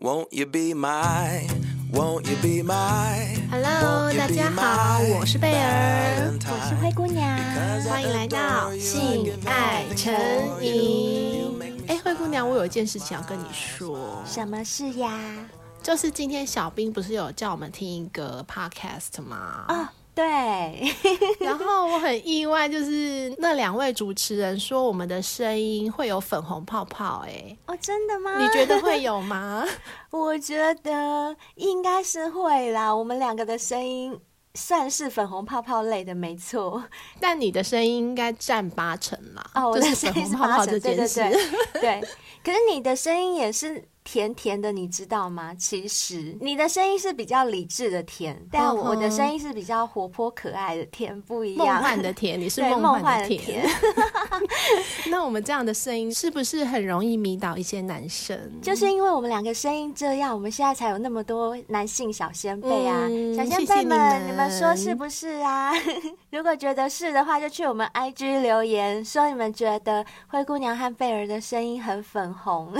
Won't you be my, won't you be my? Hello，大家好，我是贝儿，我是灰姑娘，欢迎来到性爱成瘾。哎，灰姑娘，我有一件事情要跟你说。什么事呀？就是今天小兵不是有叫我们听一个 podcast 吗？啊。对，然后我很意外，就是那两位主持人说我们的声音会有粉红泡泡，哎，哦，真的吗？你觉得会有吗？我觉得应该是会啦，我们两个的声音算是粉红泡泡类的，没错。但你的声音应该占八成啦，哦，我的声音是八成，对对对，对。可是你的声音也是。甜甜的，你知道吗？其实你的声音是比较理智的甜，但我的声音是比较活泼可爱的甜，不一样。梦幻的甜，你是梦幻的甜。那我们这样的声音是不是很容易迷倒一些男生？就是因为我们两个声音这样，我们现在才有那么多男性小先辈啊！嗯、小先辈们，你们说是不是啊？如果觉得是的话，就去我们 IG 留言说你们觉得灰姑娘和贝儿的声音很粉红。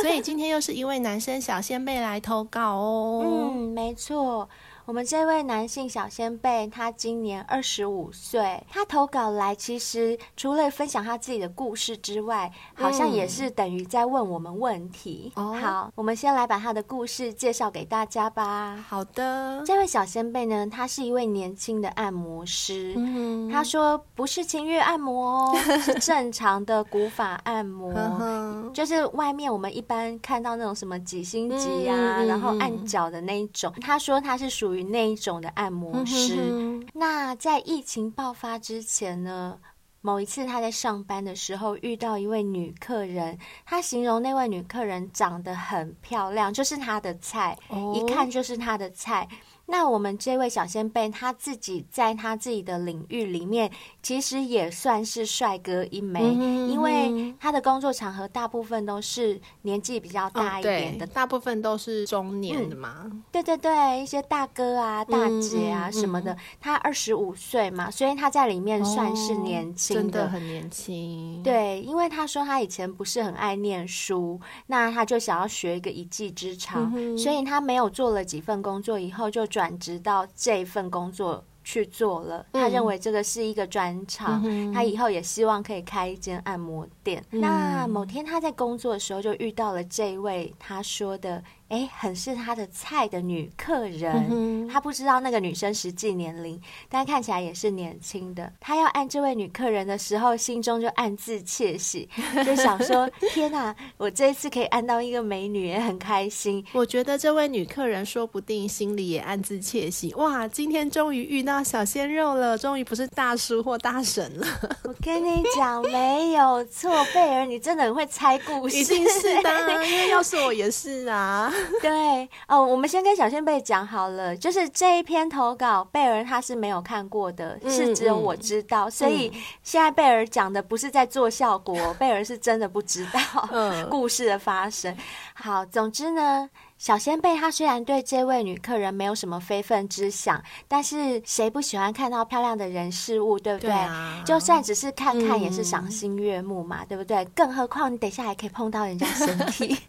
所以今天又是。一位男生小仙贝来投稿哦。嗯，没错。我们这位男性小先辈，他今年二十五岁。他投稿来，其实除了分享他自己的故事之外，好像也是等于在问我们问题。好，我们先来把他的故事介绍给大家吧。好的，这位小先辈呢，他是一位年轻的按摩师。嗯，他说不是轻欲按摩哦，是正常的古法按摩，就是外面我们一般看到那种什么几星级啊，嗯、然后按脚的那一种。他说他是属于。那一种的按摩师。嗯、哼哼，那在疫情爆发之前呢，某一次他在上班的时候遇到一位女客人，他形容那位女客人长得很漂亮，就是他的菜，哦、一看就是他的菜。那我们这位小仙贝，他自己在他自己的领域里面，其实也算是帅哥一枚，嗯、因为他的工作场合大部分都是年纪比较大一点的，哦、大部分都是中年的嘛、嗯。对对对，一些大哥啊、大姐啊什么的。嗯、他二十五岁嘛，所以他在里面算是年轻的，哦、真的很年轻。对，因为他说他以前不是很爱念书，那他就想要学一个一技之长，嗯、所以他没有做了几份工作以后就。转职到这份工作去做了，他认为这个是一个专长，嗯、他以后也希望可以开一间按摩店。嗯、那某天他在工作的时候就遇到了这位，他说的。哎，很是他的菜的女客人，嗯、他不知道那个女生实际年龄，但看起来也是年轻的。他要按这位女客人的时候，心中就暗自窃喜，就想说：天哪，我这一次可以按到一个美女，也很开心。我觉得这位女客人说不定心里也暗自窃喜。哇，今天终于遇到小鲜肉了，终于不是大叔或大神了。我跟你讲，没有错，贝尔，你真的很会猜故事，一定是的，因为要是我也是啊。对哦，我们先跟小仙贝讲好了，就是这一篇投稿，贝儿他是没有看过的，嗯、是只有我知道，嗯、所以现在贝儿讲的不是在做效果，贝儿是真的不知道 故事的发生。好，总之呢。小仙贝他虽然对这位女客人没有什么非分之想，但是谁不喜欢看到漂亮的人事物，对不对？对啊、就算只是看看也是赏心悦目嘛，嗯、对不对？更何况你等一下还可以碰到人家身体。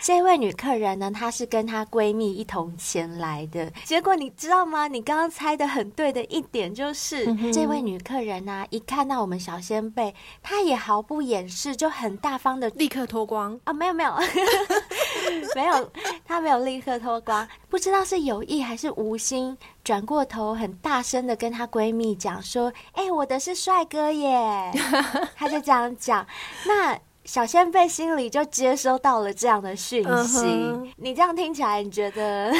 这位女客人呢，她是跟她闺蜜一同前来的。结果你知道吗？你刚刚猜的很对的一点就是，嗯、这位女客人呢、啊，一看到我们小仙贝，她也毫不掩饰，就很大方的立刻脱光啊！没有没有没有。她没有立刻脱光，不知道是有意还是无心，转过头很大声的跟她闺蜜讲说：“哎、我的是帅哥耶！” 她就这样讲，那。小仙贝心里就接收到了这样的讯息，uh huh. 你这样听起来，你觉得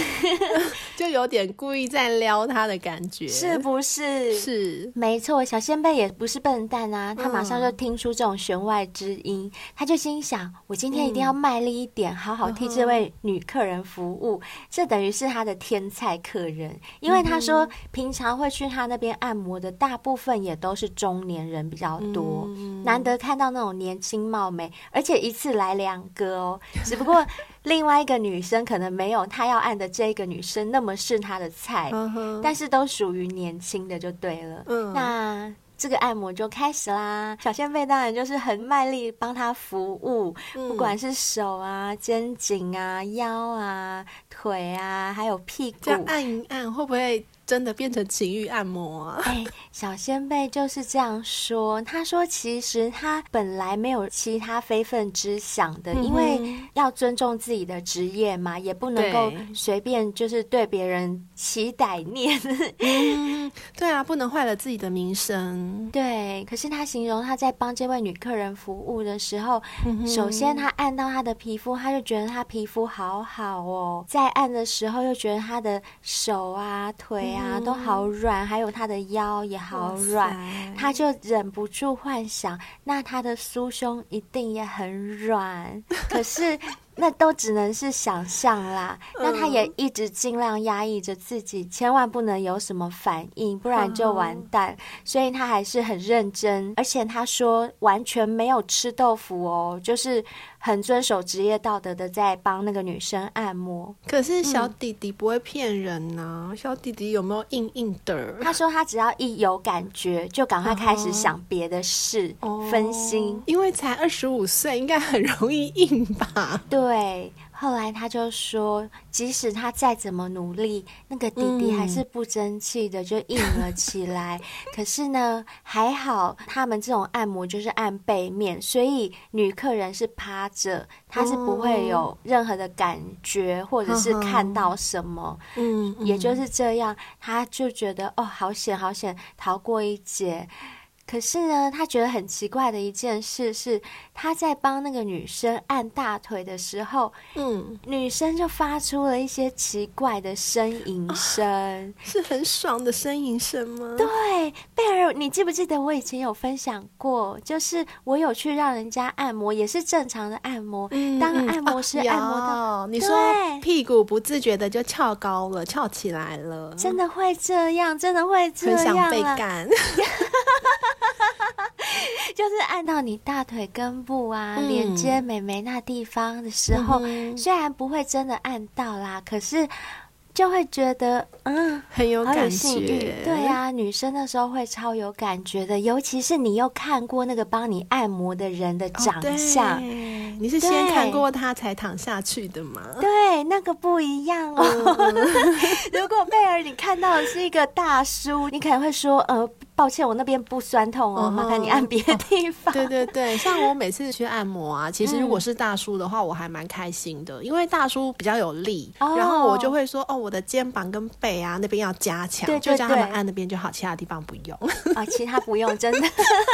就有点故意在撩他的感觉，是不是？是，没错。小仙贝也不是笨蛋啊，他马上就听出这种弦外之音，他就心想：我今天一定要卖力一点，好好替这位女客人服务。这等于是他的天菜客人，因为他说平常会去他那边按摩的大部分也都是中年人比较多，难得看到那种年轻貌美。而且一次来两个哦，只不过另外一个女生可能没有她要按的这个女生那么是她的菜，但是都属于年轻的就对了。那这个按摩就开始啦。小仙贝当然就是很卖力帮他服务，嗯、不管是手啊、肩颈啊、腰啊、腿啊，还有屁股，这样按一按会不会？真的变成情欲按摩啊！哎，小仙贝就是这样说。他说，其实他本来没有其他非分之想的，嗯、因为要尊重自己的职业嘛，也不能够随便就是对别人起歹念。嗯，对啊，不能坏了自己的名声。对，可是他形容他在帮这位女客人服务的时候，嗯、首先他按到她的皮肤，他就觉得她皮肤好好哦。在按的时候，又觉得她的手啊、腿啊。啊，都好软，还有他的腰也好软，他就忍不住幻想，那他的酥胸一定也很软。可是。那都只能是想象啦，那他也一直尽量压抑着自己，千万不能有什么反应，不然就完蛋。所以他还是很认真，而且他说完全没有吃豆腐哦，就是很遵守职业道德的在帮那个女生按摩。可是小弟弟不会骗人呐、小弟弟有没有硬硬的？他说他只要一有感觉，就赶快开始想别的事，分心。因为才二十五岁，应该很容易硬吧？对。对，后来他就说，即使他再怎么努力，那个弟弟还是不争气的，就硬了起来。可是呢，还好他们这种按摩就是按背面，所以女客人是趴着，她是不会有任何的感觉，或者是看到什么。嗯，也就是这样，他就觉得哦，好险，好险，逃过一劫。可是呢，他觉得很奇怪的一件事是，他在帮那个女生按大腿的时候，嗯，女生就发出了一些奇怪的呻吟声，啊，是很爽的呻吟声吗？对，贝尔，你记不记得我以前有分享过，就是我有去让人家按摩，也是正常的按摩，嗯、当按摩师按摩到，啊、你说屁股不自觉的就翘高了，翘起来了，真的会这样，真的会这样，很想被干。就是按到你大腿根部啊，嗯、连接美眉那地方的时候，嗯、虽然不会真的按到啦，可是就会觉得嗯，很有感觉。对啊，女生那时候会超有感觉的，尤其是你又看过那个帮你按摩的人的长相，哦、你是先看过他才躺下去的吗？对，那个不一样哦。嗯、如果贝尔你看到的是一个大叔，你可能会说呃。抱歉，我那边不酸痛哦，麻烦你按别的地方。对对对，像我每次去按摩啊，其实如果是大叔的话，我还蛮开心的，因为大叔比较有力，然后我就会说哦，我的肩膀跟背啊那边要加强，就叫他们按那边就好，其他地方不用啊，其他不用，真的。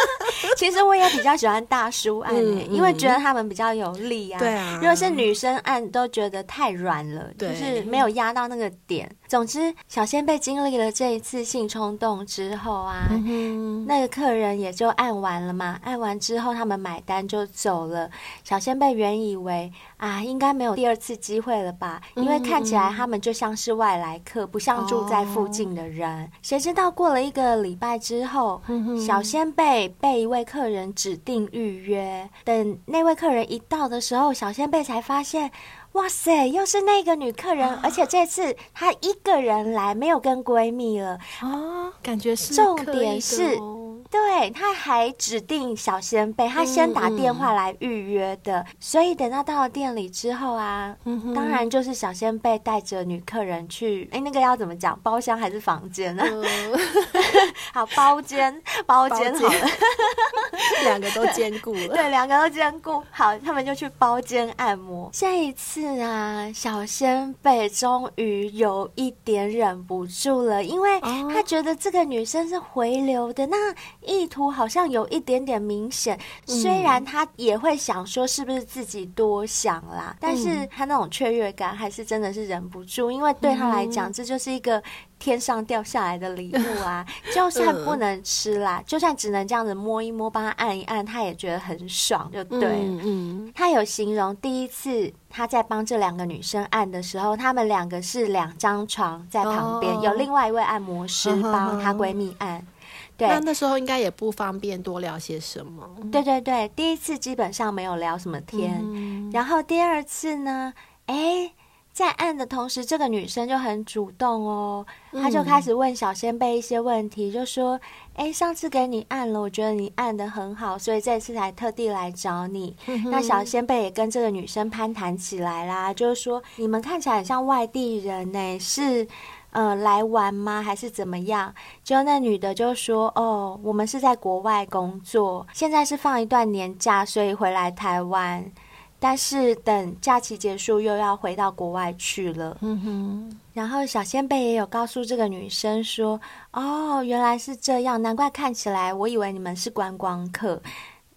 其实我也比较喜欢大叔按，因为觉得他们比较有力啊。对啊，如果是女生按，都觉得太软了，就是没有压到那个点。总之，小仙贝经历了这一次性冲动之后啊。嗯，那个客人也就按完了嘛，按完之后他们买单就走了。小仙贝原以为啊，应该没有第二次机会了吧，因为看起来他们就像是外来客，不像住在附近的人。谁知道过了一个礼拜之后，小仙贝被一位客人指定预约，等那位客人一到的时候，小仙贝才发现。哇塞，又是那个女客人，啊、而且这次她一个人来，没有跟闺蜜了。哦，感觉是重点是，对，他还指定小仙贝，他先打电话来预约的，所以等到到了店里之后啊，嗯、当然就是小仙贝带着女客人去，哎，那个要怎么讲，包厢还是房间呢？嗯、好，包间，包间好了，两个都兼顾了，对，两个都兼顾，好，他们就去包间按摩，这一次。啊，小仙贝终于有一点忍不住了，因为他觉得这个女生是回流的，那意图好像有一点点明显。虽然他也会想说是不是自己多想啦，但是他那种雀跃感还是真的是忍不住，因为对他来讲，这就是一个。天上掉下来的礼物啊，就算不能吃啦，就算只能这样子摸一摸，帮他按一按，他也觉得很爽，就对。嗯，嗯，他有形容第一次他在帮这两个女生按的时候，他们两个是两张床在旁边，哦、有另外一位按摩师帮她闺蜜按。那那时候应该也不方便多聊些什么。对对对，第一次基本上没有聊什么天，嗯、然后第二次呢，哎。在按的同时，这个女生就很主动哦，她就开始问小仙贝一些问题，就说：“哎，上次给你按了，我觉得你按的很好，所以这次才特地来找你。”那小仙贝也跟这个女生攀谈起来啦，就是说：“你们看起来很像外地人呢，是呃来玩吗？还是怎么样？”就那女的就说：“哦，我们是在国外工作，现在是放一段年假，所以回来台湾。”但是等假期结束，又要回到国外去了。嗯哼。然后小仙贝也有告诉这个女生说：“哦，原来是这样，难怪看起来，我以为你们是观光客。”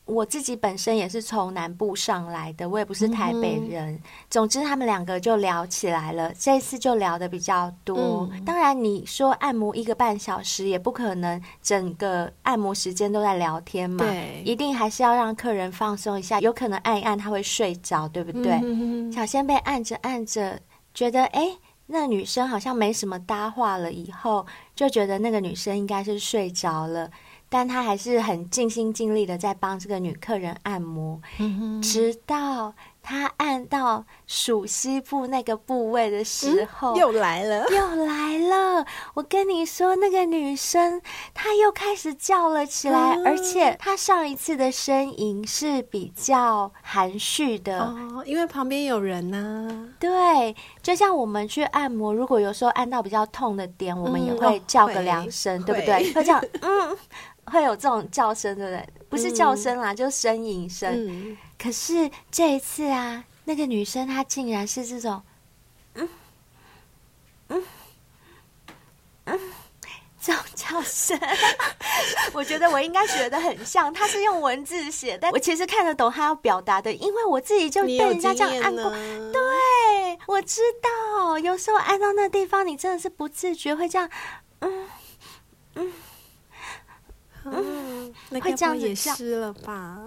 我自己本身也是从南部上来的，我也不是台北人。嗯、总之，他们两个就聊起来了。这一次就聊的比较多。嗯、当然，你说按摩一个半小时，也不可能整个按摩时间都在聊天嘛。对，一定还是要让客人放松一下。有可能按一按他会睡着，对不对？嗯、小仙贝按着按着，觉得哎，那女生好像没什么搭话了，以后就觉得那个女生应该是睡着了。但他还是很尽心尽力的在帮这个女客人按摩，嗯、直到他按到鼠膝部那个部位的时候，嗯、又来了，又来了。我跟你说，那个女生她又开始叫了起来，嗯、而且她上一次的呻吟是比较含蓄的哦，因为旁边有人呢、啊。对，就像我们去按摩，如果有时候按到比较痛的点，嗯、我们也会叫个两声，对不对？会这样，嗯。会有这种叫声，对不对？不是叫声啦，嗯、就呻吟声。嗯、可是这一次啊，那个女生她竟然是这种，嗯嗯嗯，这种叫声。我觉得我应该学得很像，她是用文字写，但我其实看得懂她要表达的，因为我自己就被人家这样按过。对，我知道，有时候按到那地方，你真的是不自觉会这样，嗯嗯。嗯，那会这样也湿了吧？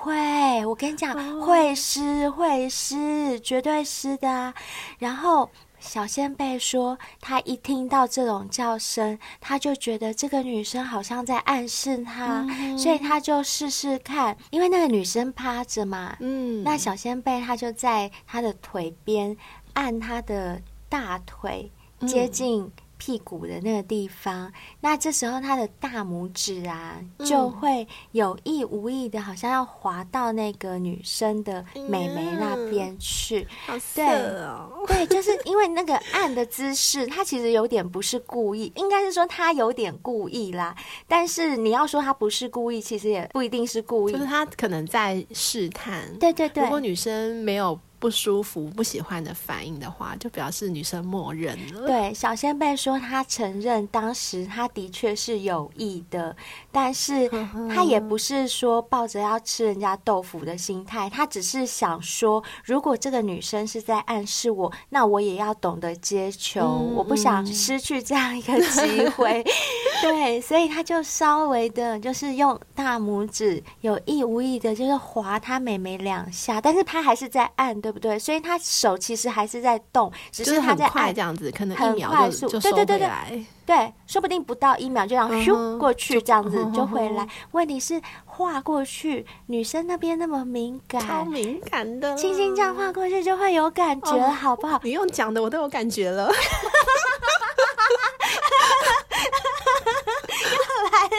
会，我跟你讲，哦、会湿，会湿，绝对湿的啊。然后小仙贝说，他一听到这种叫声，他就觉得这个女生好像在暗示他，嗯、所以他就试试看。因为那个女生趴着嘛，嗯，那小仙贝他就在他的腿边按他的大腿，接近、嗯。屁股的那个地方，那这时候他的大拇指啊，嗯、就会有意无意的，好像要滑到那个女生的美眉那边去。嗯、对哦，对，就是因为那个按的姿势，他其实有点不是故意，应该是说他有点故意啦。但是你要说他不是故意，其实也不一定是故意，就是他可能在试探。对对对，如果女生没有。不舒服、不喜欢的反应的话，就表示女生默认了。对，小仙贝说他承认当时他的确是有意的，但是他也不是说抱着要吃人家豆腐的心态，他只是想说，如果这个女生是在暗示我，那我也要懂得接球，嗯、我不想失去这样一个机会。对，所以他就稍微的，就是用大拇指有意无意的，就是划他妹妹两下，但是他还是在按的。对不对？所以他手其实还是在动，只是他在按这样子，可能很快速。对对对对，对，说不定不到一秒就这样咻过去，这样子就回来。问题是画过去，女生那边那么敏感，超敏感的，轻轻这样画过去就会有感觉，好不好？你用讲的我都有感觉了。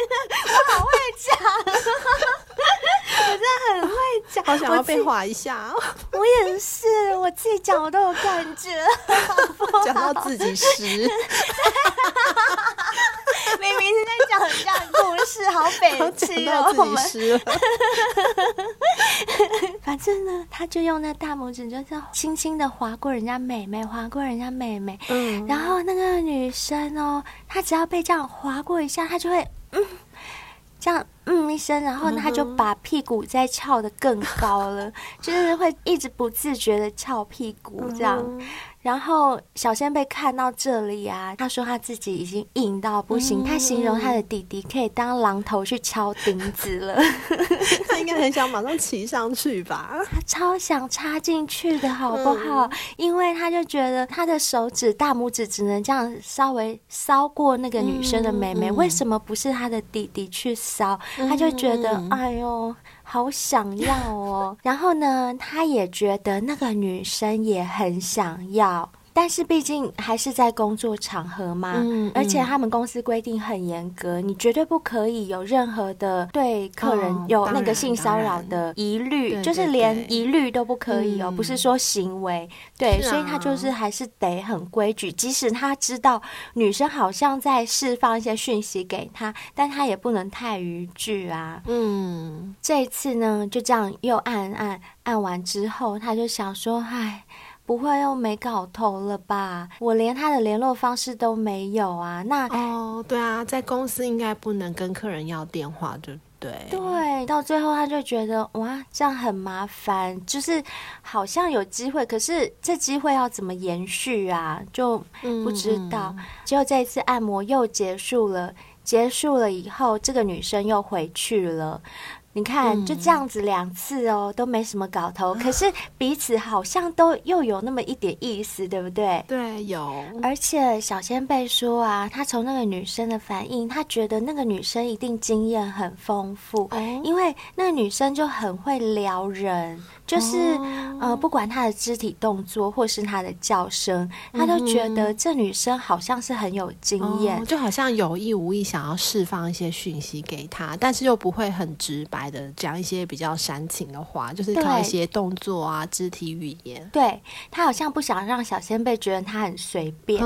我好会讲。我真的很会讲，好想要被划一下。我，我也是，我自己讲我都有感觉，讲到自己湿。明明是在讲人家的故事，好北七哦。我们反正呢，他就用那大拇指，就这样轻轻的划过人家妹妹，划过人家妹妹。嗯。然后那个女生哦，她只要被这样划过一下，她就会嗯。这样嗯一声，然后他就把屁股再翘得更高了，就是会一直不自觉的翘屁股这样。嗯然后小仙贝看到这里啊，他说他自己已经硬到不行，嗯、他形容他的弟弟可以当榔头去敲钉子了。他应该很想马上骑上去吧？他超想插进去的好不好？嗯、因为他就觉得他的手指大拇指只能这样稍微搔过那个女生的妹妹，嗯、为什么不是他的弟弟去搔？嗯、他就觉得哎呦。好想要哦，然后呢，他也觉得那个女生也很想要，但是毕竟还是在工作场合嘛，而且他们公司规定很严格，你绝对不可以有任何的对客人有那个性骚扰的疑虑，就是连疑虑都不可以哦，嗯、不是说行为。对，啊、所以他就是还是得很规矩，即使他知道女生好像在释放一些讯息给他，但他也不能太逾矩啊。嗯，这一次呢，就这样又按按按完之后，他就想说，唉。不会又没搞头了吧？我连他的联络方式都没有啊！那哦，对啊，在公司应该不能跟客人要电话，对不对？对，到最后他就觉得哇，这样很麻烦，就是好像有机会，可是这机会要怎么延续啊？就不知道。嗯、结果这一次按摩又结束了，结束了以后，这个女生又回去了。你看，就这样子两次哦，嗯、都没什么搞头。可是彼此好像都又有那么一点意思，对不对？对，有。而且小仙贝说啊，他从那个女生的反应，他觉得那个女生一定经验很丰富，嗯、因为那个女生就很会撩人。就是，哦、呃，不管她的肢体动作或是她的叫声，他都觉得这女生好像是很有经验，哦，就好像有意无意想要释放一些讯息给他，但是又不会很直白的讲一些比较煽情的话，就是靠一些动作啊、肢体语言。对，他好像不想让小仙贝觉得他很随便。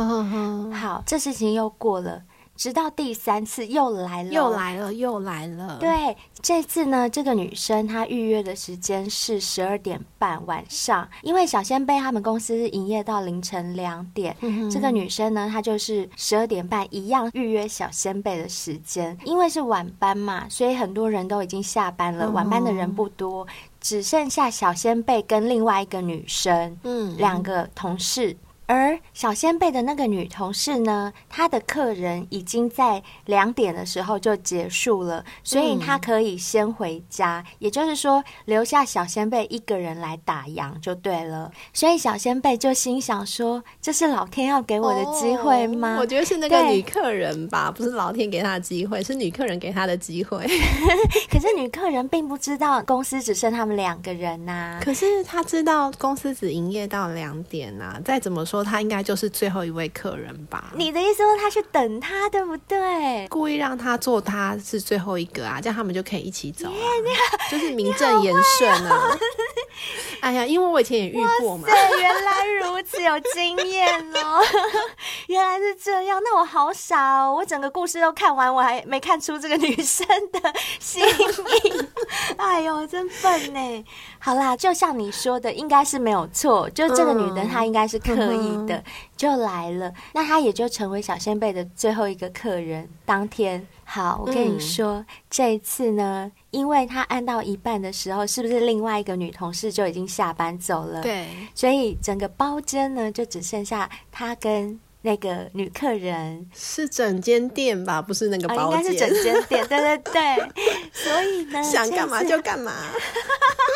好，这事情又过了。直到第三次又来了，又来了，又来了。对，这次呢，这个女生她预约的时间是十二点半晚上，因为小仙贝他们公司营业到凌晨两点。这个女生呢，她就是十二点半一样预约小仙贝的时间，因为是晚班嘛，所以很多人都已经下班了，哦、晚班的人不多，只剩下小仙贝跟另外一个女生，嗯，两个同事。而小仙贝的那个女同事呢，她的客人已经在两点的时候就结束了，所以她可以先回家，嗯、也就是说留下小仙贝一个人来打烊就对了。所以小仙贝就心想说：“这是老天要给我的机会吗？”哦、我觉得是那个女客人吧，不是老天给她的机会，是女客人给她的机会。可是女客人并不知道公司只剩他们两个人呐、啊。可是她知道公司只营业到两点呐、啊，再怎么说。说他应该就是最后一位客人吧？你的意思说他去等他，对不对？故意让他做他是最后一个啊，这样他们就可以一起走、啊，就是名正言顺啊。哦、哎呀，因为我以前也遇过嘛。对，原来如此，有经验哦。原来是这样，那我好傻哦，我整个故事都看完，我还没看出这个女生的心意。哎呦，真笨呢。好啦，就像你说的，应该是没有错，就这个女的她应该是刻意的，嗯、就来了，那她也就成为小仙贝的最后一个客人。当天，好，我跟你说，嗯、这一次呢，因为他按到一半的时候，是不是另外一个女同事就已经下班走了？对，所以整个包间呢，就只剩下他跟。那个女客人是整间店吧？不是那个包间，哦、应该是整间店。对对对，所以呢，想干嘛就干嘛，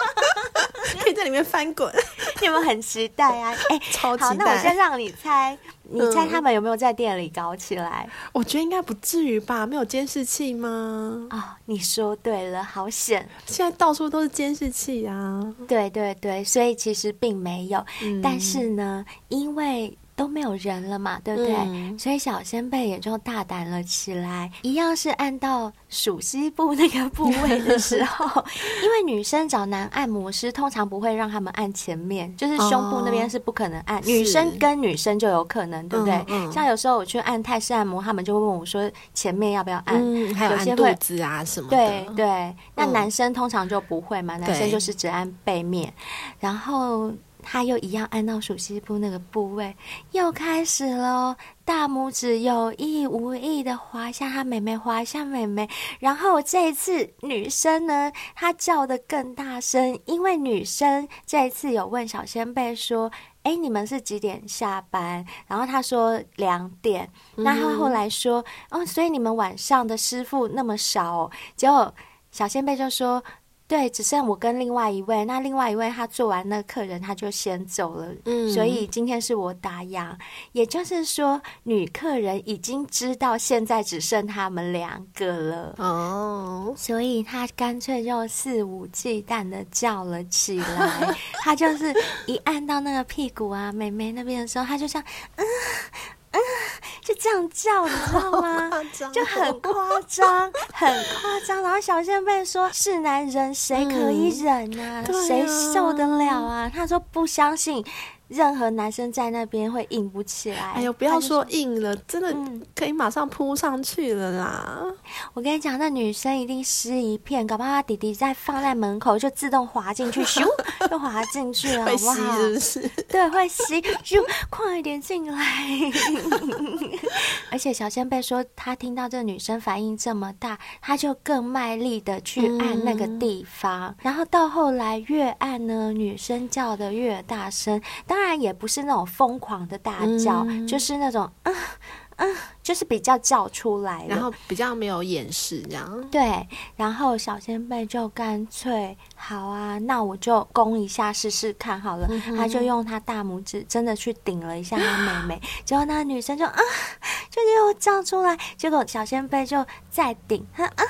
可以在里面翻滚。你们很期待啊？哎、欸，超期待。好，那我先让你猜，你猜他们有没有在店里搞起来？嗯、我觉得应该不至于吧？没有监视器吗？啊、哦，你说对了，好险！现在到处都是监视器啊。对对对，所以其实并没有。嗯、但是呢，因为。都没有人了嘛，对不对？嗯、所以小仙贝也就大胆了起来，一样是按到鼠膝部那个部位的时候，因为女生找男按摩师通常不会让他们按前面，就是胸部那边是不可能按，哦、女生跟女生就有可能，对不对？嗯嗯、像有时候我去按泰式按摩，他们就会问我说前面要不要按，嗯、还有按肚子啊什么的。对对，那男生通常就不会嘛，嗯、男生就是只按背面，然后。他又一样按到鼠蹊部那个部位，又开始了，大拇指有意无意的滑向他妹妹，滑向妹妹。然后这一次女生呢，她叫的更大声，因为女生这一次有问小仙贝说：“哎，你们是几点下班？”然后她说两点。那她后来说：“哦，所以你们晚上的师傅那么少哦。”结果小仙贝就说。对，只剩我跟另外一位。那另外一位他做完那客人，他就先走了。嗯，所以今天是我打烊。也就是说，女客人已经知道现在只剩他们两个了。哦，所以他干脆就肆无忌惮的叫了起来。他就是一按到那个屁股啊、妹妹那边的时候，他就像嗯。嗯，就这样叫，你知道吗？就很夸张，很夸张。然后小仙贝说：“是男人，谁可以忍啊？谁、嗯、受得了啊？”他说：“不相信。”任何男生在那边会硬不起来。哎呦，不要说硬了，真的可以马上扑上去了啦！嗯、我跟你讲，那女生一定湿一片，搞不好她弟弟在放在门口就自动滑进去，咻，就滑进去了，好不好？会吸是不是？对，会吸，咻，快一点进来！而且小仙贝说，他听到这女生反应这么大，他就更卖力的去按那个地方，嗯、然后到后来越按呢，女生叫的越大声，当然也不是那种疯狂的大叫，嗯、就是那种嗯嗯。就是比较叫出来，然后比较没有掩饰这样。对，然后小仙贝就干脆好啊，那我就攻一下试试看好了。嗯、他就用他大拇指真的去顶了一下他妹妹，结果那个女生就啊，就又叫出来。结果小仙贝就再顶，他啊，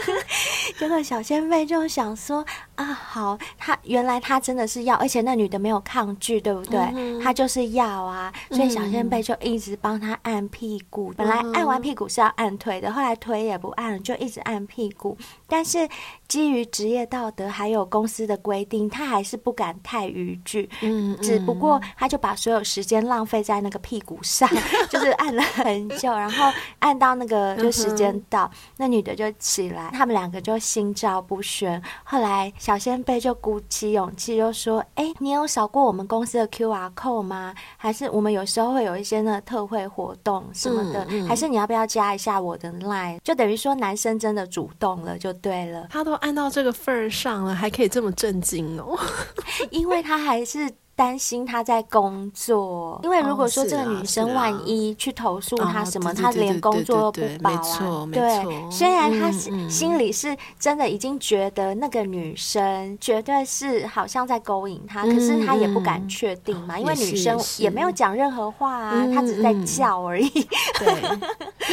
结果小仙贝就想说啊，好，他原来他真的是要，而且那女的没有抗拒，对不对？嗯、他就是要啊，所以小仙贝就一直帮他按屁股。本来按完屁股是要按腿的，后来腿也不按了，就一直按屁股。但是基于职业道德还有公司的规定，他还是不敢太逾矩。嗯，嗯，只不过他就把所有时间浪费在那个屁股上，就是按了很久，然后按到那个就时间到，那女的就起来，他们两个就心照不宣。后来小仙贝就鼓起勇气就说：“哎，你有扫过我们公司的 QR code 吗？还是我们有时候会有一些那个特惠活动什么的？”嗯还是你要不要加一下我的 line？就等于说男生真的主动了，就对了。他都按到这个份儿上了，还可以这么震惊哦，因为他还是。担心他在工作，因为如果说这个女生万一去投诉他什么，他连工作都不保啊。对，虽然他心心里是真的已经觉得那个女生绝对是好像在勾引他，可是他也不敢确定嘛，因为女生也没有讲任何话啊，她只是在叫而已。对，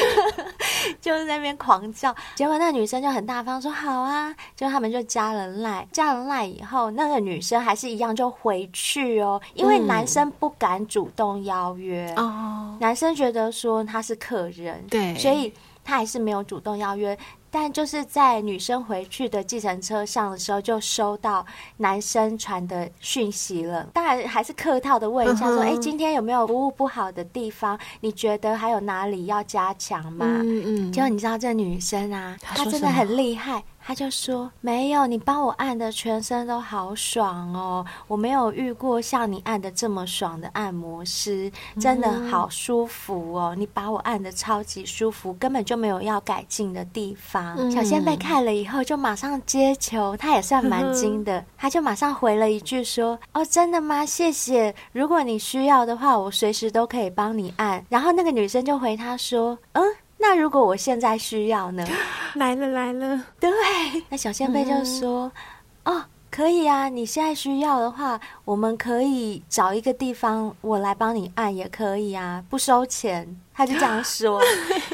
就是在那边狂叫，结果那个女生就很大方说好啊，就他们就加了赖，加了赖以后，那个女生还是一样就回去。哦，因为男生不敢主动邀约，哦，男生觉得说他是客人，对，所以他还是没有主动邀约。但就是在女生回去的计程车上的时候，就收到男生传的讯息了。当然还是客套的问一下说：“哎、uh 今天有没有服务不好的地方？你觉得还有哪里要加强吗？”嗯嗯。结果你知道这女生啊，她真的很厉害。他就说：“没有，你帮我按的全身都好爽哦，我没有遇过像你按的这么爽的按摩师，真的好舒服哦，你把我按的超级舒服，根本就没有要改进的地方。”嗯、小仙贝看了以后就马上接球，他也算蛮精的，嗯、他就马上回了一句说：“哦，真的吗？谢谢，如果你需要的话，我随时都可以帮你按。”然后那个女生就回他说：“嗯。”那如果我现在需要呢？来了来了，对，那小仙贝就说：“嗯、哦，可以啊，你现在需要的话，我们可以找一个地方，我来帮你按也可以啊，不收钱。”他就这样说，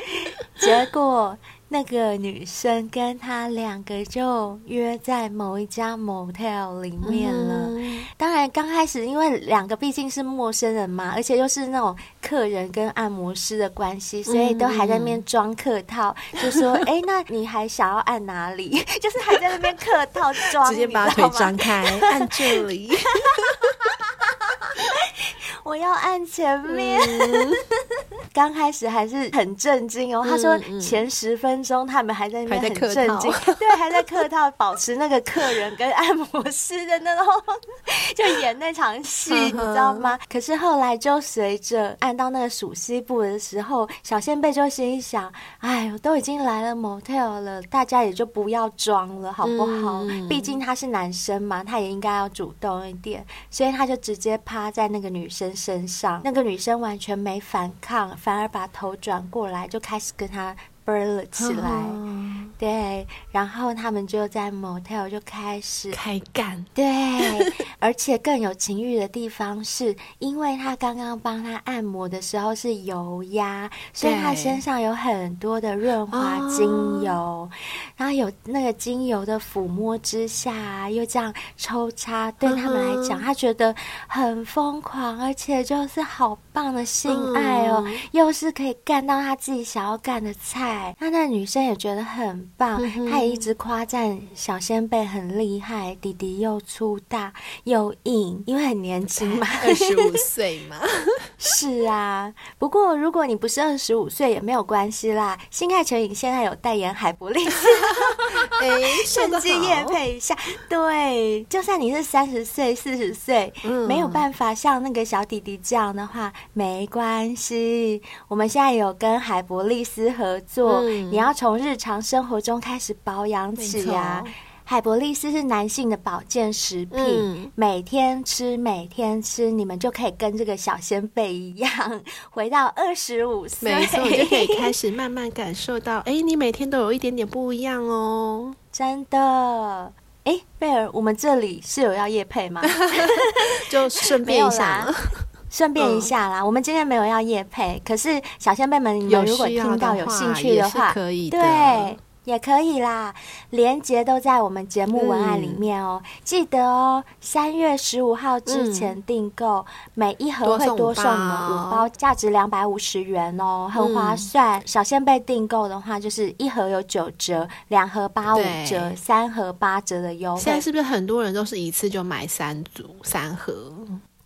结果。那个女生跟他两个就约在某一家 motel 里面了。嗯、当然，刚开始因为两个毕竟是陌生人嘛，而且又是那种客人跟按摩师的关系，所以都还在那边装客套，嗯、就说：“哎、欸，那你还想要按哪里？”就是还在那边客套装，直接把腿张开，按这里。我要按前面。嗯 刚开始还是很震惊哦，他说前十分钟他们还在那边很震惊，对，还在客套，保持那个客人跟按摩师的那种，就演那场戏，你知道吗？可是后来就随着按到那个属西部的时候，小仙贝就心想：哎，我都已经来了 motel 了，大家也就不要装了，好不好？毕竟他是男生嘛，他也应该要主动一点，所以他就直接趴在那个女生身上，那个女生完全没反抗。反而把头转过来，就开始跟他奔了起来。哦对，然后他们就在 motel 就开始开干。对，而且更有情欲的地方是，因为他刚刚帮他按摩的时候是油压，所以他身上有很多的润滑精油，哦、然后有那个精油的抚摸之下，又这样抽插，对他们来讲，嗯、他觉得很疯狂，而且就是好棒的性爱哦，嗯、又是可以干到他自己想要干的菜，那那女生也觉得很。棒，她也一直夸赞小仙贝很厉害，弟弟又粗大又硬，因为很年轻嘛，二十五岁嘛。是啊，不过如果你不是二十五岁也没有关系啦。新爱成瘾现在有代言海博利斯，哎、欸，趁机业配一下。对，就算你是三十岁、四十岁，嗯、没有办法像那个小弟弟这样的话，没关系。我们现在有跟海博利斯合作，嗯、你要从日常生活中开始保养起呀、啊。海博利斯是男性的保健食品，嗯、每天吃，每天吃，你们就可以跟这个小仙贝一样，回到二十五岁，没错，你就可以开始慢慢感受到，哎，你每天都有一点点不一样哦，真的。哎，贝尔，我们这里是有要夜配吗？就顺便一下，顺便一下啦。嗯、我们今天没有要夜配，可是小仙贝们，你们如果听到有兴趣的话，可以的对。也可以啦，连接都在我们节目文案里面哦。嗯、记得哦，三月十五号之前订购，嗯、每一盒会多送你们五包，价值两百五十元哦，很划算。嗯、小仙贝订购的话，就是一盒有九折，两盒八五折，三盒八折的优惠。现在是不是很多人都是一次就买三组三盒？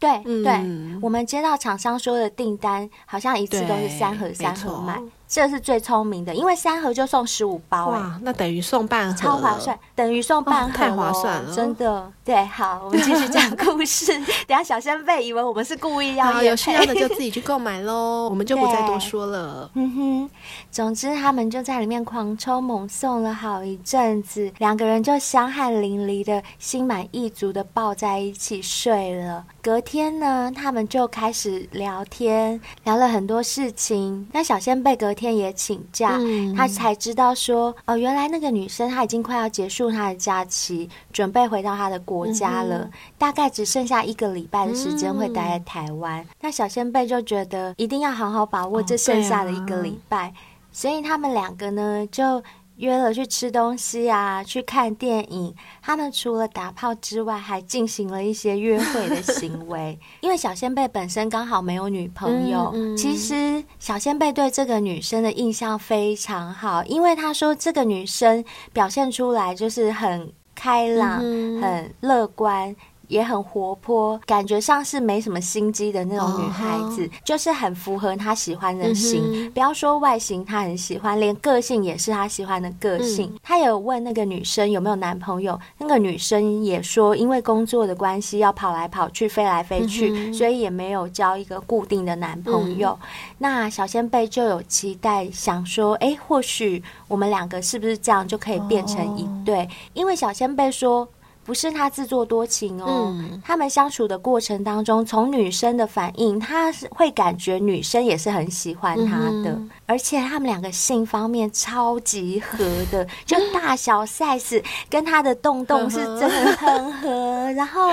对、嗯、对，我们接到厂商说的订单，好像一次都是三盒三盒买。这是最聪明的，因为三盒就送十五包，哇，那等于送半盒，超划算，等于送半盒，哦，太划算了，真的。对，好，我们继续讲故事。等下小仙贝以为我们是故意要，有需要的就自己去购买喽，我们就不再多说了。嗯哼，总之他们就在里面狂抽猛送了好一阵子，两个人就香汗淋漓的、心满意足的抱在一起睡了。隔天呢，他们就开始聊天，聊了很多事情。那小仙贝隔天。天也请假，嗯、他才知道说哦，原来那个女生她已经快要结束她的假期，准备回到她的国家了，嗯、大概只剩下一个礼拜的时间会待在台湾。嗯、那小先贝就觉得一定要好好把握这剩下的一个礼拜，哦啊、所以他们两个呢就。约了去吃东西啊，去看电影。他们除了打炮之外，还进行了一些约会的行为。因为小仙贝本身刚好没有女朋友，嗯嗯、其实小仙贝对这个女生的印象非常好，因为他说这个女生表现出来就是很开朗、嗯、很乐观。也很活泼，感觉上是没什么心机的那种女孩子，uh 就是很符合他喜欢的型。Uh. 不要说外形，他很喜欢，连个性也是他喜欢的个性。Uh. 他有问那个女生有没有男朋友，那个女生也说，因为工作的关系要跑来跑去、飞来飞去，uh. 所以也没有交一个固定的男朋友。Uh. 那小仙贝就有期待，想说，哎，或许我们两个是不是这样就可以变成一对？Uh. 因为小仙贝说。不是他自作多情哦，嗯、他们相处的过程当中，从女生的反应，他是会感觉女生也是很喜欢他的，嗯、而且他们两个性方面超级合的，就大小 size 跟他的洞洞是真的很合，然后。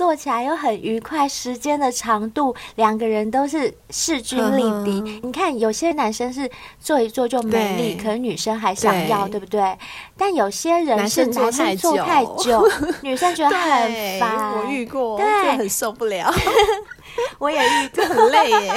做起来又很愉快，时间的长度两个人都是势均力敌。你看，有些男生是做一做就没力，可是女生还想要，对，不对？但有些人是男生做太久，女生觉得很烦。我遇过，对，很受不了。我也遇过，很累耶，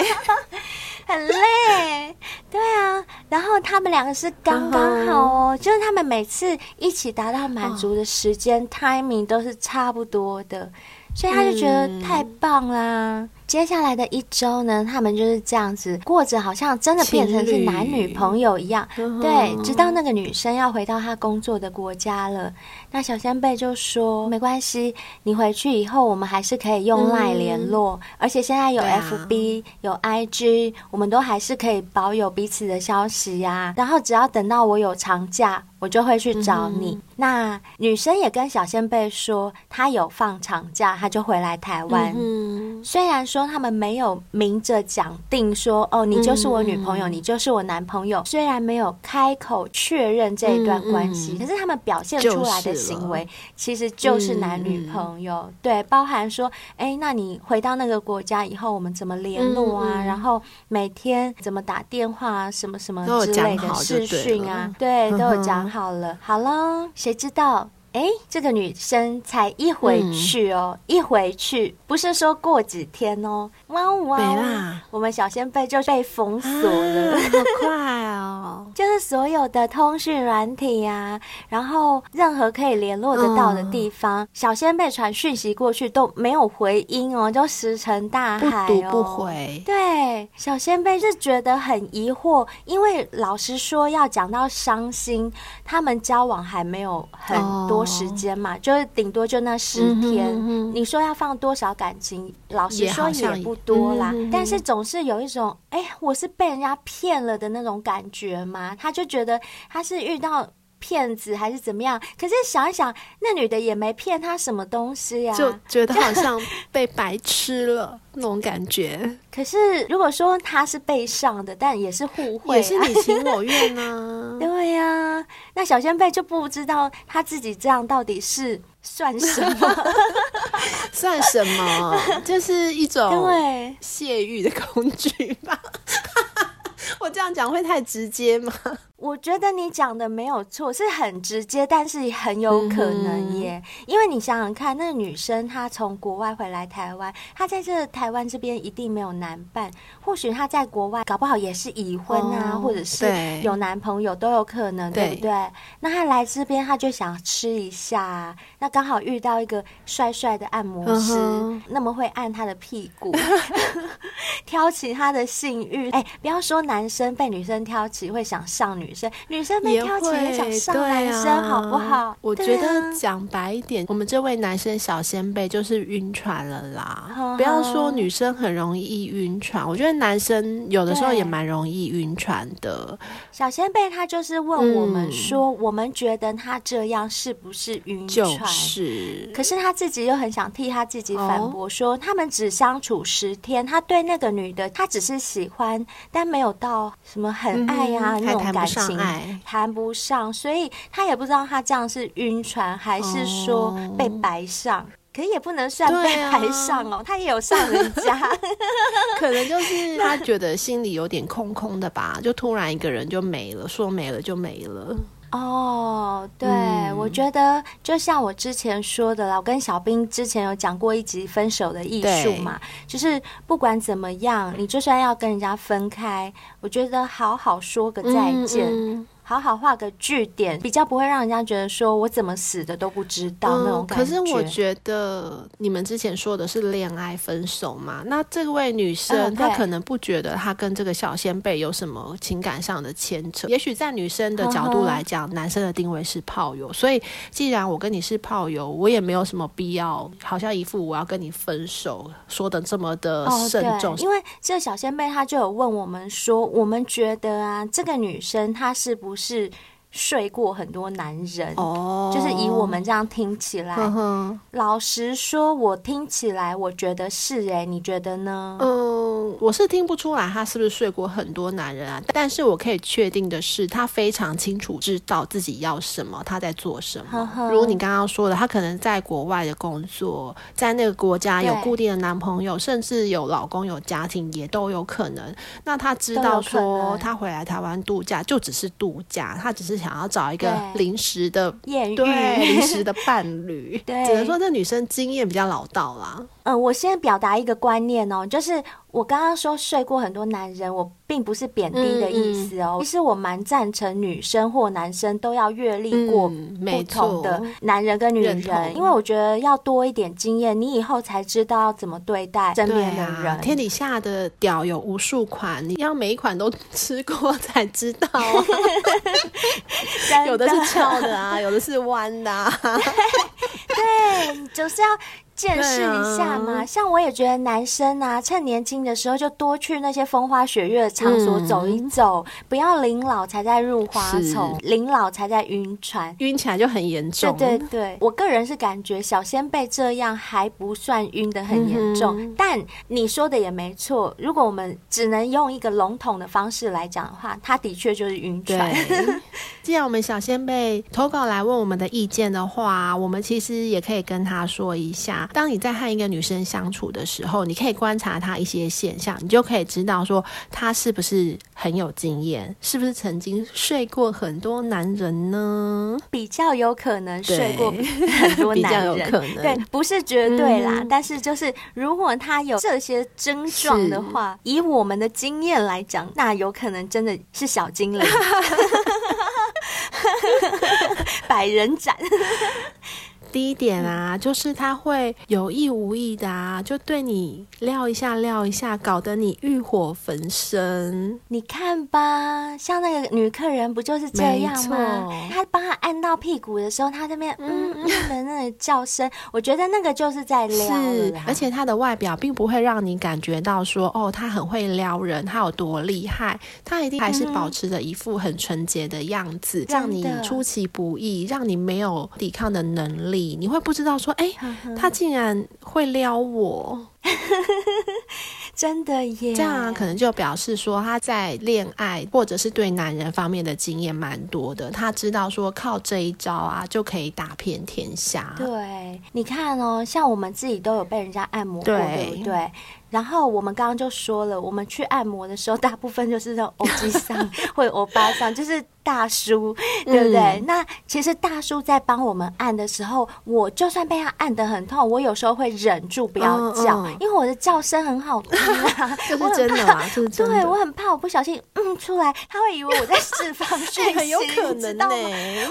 很累。对啊，然后他们两个是刚刚好哦，就是他们每次一起达到满足的时间、哦、timing 都是差不多的。所以他就觉得太棒啦！嗯、接下来的一周呢，他们就是这样子过着，好像真的变成是男女朋友一样。对，直到那个女生要回到她工作的国家了，那小仙贝就说：“没关系，你回去以后，我们还是可以用 LINE 联络，嗯、而且现在有 FB、啊、有 IG，我们都还是可以保有彼此的消息呀、啊。然后只要等到我有长假。”我就会去找你。嗯、那女生也跟小仙贝说，她有放长假，她就回来台湾。嗯、虽然说他们没有明着讲定说哦，你就是我女朋友，嗯、你就是我男朋友。虽然没有开口确认这一段关系，可是他们表现出来的行为其实就是男女朋友。嗯、对，包含说，哎，那你回到那个国家以后，我们怎么联络啊？然后每天怎么打电话啊？什么什么之类的视讯啊？对，都有讲好了。嗯、好了，谁知道？哎，这个女生才一回去哦，嗯、一回去不是说过几天哦，哇哇，啦我们小仙贝就被封锁了，啊、好快哦！就是所有的通讯软体呀、啊，然后任何可以联络得到的地方，嗯、小仙贝传讯息过去都没有回音哦，就石沉大海哦，不读不回。对，小仙贝是觉得很疑惑，因为老实说，要讲到伤心，他们交往还没有很多。时间嘛，就是顶多就那十天。你说要放多少感情？老实说也不多啦。嗯、但是总是有一种，哎、欸，我是被人家骗了的那种感觉嘛。他就觉得他是遇到骗子还是怎么样？可是想一想，那女的也没骗他什么东西呀、啊，就觉得好像被白吃了那种感觉。可是如果说他是被上的，但也是互惠、啊，也是你情我愿呢、啊。对呀、啊，那小仙贝就不知道他自己这样到底是算什么？算什么？就是一种对泄欲的工具吧。我这样讲会太直接吗？我觉得你讲的没有错，是很直接，但是很有可能耶。嗯、因为你想想看，那个女生她从国外回来台湾，她在这台湾这边一定没有男伴，或许她在国外搞不好也是已婚啊，哦、或者是有男朋友都有可能，对，对不对？那她来这边，她就想吃一下，那刚好遇到一个帅帅的按摩师，嗯、那么会按她的屁股，挑起她的性欲。哎，不要说男生被女生挑起会想上女。生女生被挑起也想上男生，啊、好不好？我觉得讲白一点，啊、我们这位男生小仙贝就是晕船了啦。呵呵不要说女生很容易晕船，我觉得男生有的时候也蛮容易晕船的。小仙贝他就是问我们说，嗯、我们觉得他这样是不是晕船？就是。可是他自己又很想替他自己反驳说，哦、他们只相处十天，他对那个女的他只是喜欢，但没有到什么很爱呀、啊嗯、那种感情。谈不上，所以他也不知道他这样是晕船还是说被白上，哦、可也不能算被白上哦，啊、他也有上人家，可能就是他觉得心里有点空空的吧，就突然一个人就没了，说没了就没了。哦，对，嗯、我觉得就像我之前说的啦，我跟小兵之前有讲过一集分手的艺术嘛，就是不管怎么样，你就算要跟人家分开，我觉得好好说个再见。嗯嗯好好画个句点，比较不会让人家觉得说我怎么死的都不知道那种感觉。可是我觉得你们之前说的是恋爱分手嘛？那这位女生她可能不觉得她跟这个小仙贝有什么情感上的牵扯。也许在女生的角度来讲，男生的定位是炮友，所以既然我跟你是炮友，我也没有什么必要，好像一副我要跟你分手说的这么的慎重。因为这个小仙贝她就有问我们说，我们觉得啊，这个女生她是不是？是睡过很多男人哦，oh, 就是以我们这样听起来，呵呵老实说，我听起来我觉得是哎、欸，你觉得呢？嗯，我是听不出来他是不是睡过很多男人啊，但是我可以确定的是，他非常清楚知道自己要什么，他在做什么。如果你刚刚说的，他可能在国外的工作，在那个国家有固定的男朋友，甚至有老公有家庭，也都有可能。那他知道说，他回来台湾度假就只是度假，他只是。想要找一个临时的艳遇，对，临时的伴侣，对，只能说这女生经验比较老道啦。嗯，我先表达一个观念哦，就是。我刚刚说睡过很多男人，我并不是贬低的意思哦。嗯嗯、其实我蛮赞成女生或男生都要阅历过不同的男人跟女人，嗯、因为我觉得要多一点经验，你以后才知道要怎么对待身边的人。啊、天底下的屌有无数款，你要每一款都 吃过才知道。的有的是翘的啊，有的是弯的啊。对，就是要见识一下嘛。啊、像我也觉得男生啊，趁年轻的时候就多去那些风花雪月的场所走一走，嗯、不要临老才在入花丛，临老才在晕船，晕起来就很严重。对对对，我个人是感觉小仙贝这样还不算晕得很严重，嗯、但你说的也没错。如果我们只能用一个笼统的方式来讲的话，他的确就是晕船。既然我们小仙贝投稿来问我们的意见的话，我们其实也可以跟他说一下：当你在和一个女生相处的时候，你可以观察她一些现象，你就可以知道说她是不是很有经验，是不是曾经睡过很多男人呢？比较有可能睡过很多男人，比较有可能。对，不是绝对啦，嗯、但是就是如果她有这些症状的话，以我们的经验来讲，那有可能真的是小精灵。百人斩。第一点啊，就是他会有意无意的啊，就对你撩一下撩一下，搞得你欲火焚身。你看吧，像那个女客人不就是这样吗？错他帮他按到屁股的时候，他那边嗯嗯的那个叫声，我觉得那个就是在撩。是，而且他的外表并不会让你感觉到说哦，他很会撩人，他有多厉害，他一定还是保持着一副很纯洁的样子，让你出其不意，让你没有抵抗的能力。你会不知道说，哎、欸，他竟然会撩我，真的耶！这样、啊、可能就表示说他在恋爱或者是对男人方面的经验蛮多的，他知道说靠这一招啊就可以打遍天下。对，你看哦，像我们自己都有被人家按摩过，对不对？然后我们刚刚就说了，我们去按摩的时候，大部分就是那种欧吉桑或者欧巴桑，就是。大叔，对不对？嗯、那其实大叔在帮我们按的时候，我就算被他按得很痛，我有时候会忍住不要叫，嗯嗯、因为我的叫声很好听啊。这是真的吗？是真的。对，我很怕我不小心嗯出来，他会以为我在释放 讯息，很有可能呢。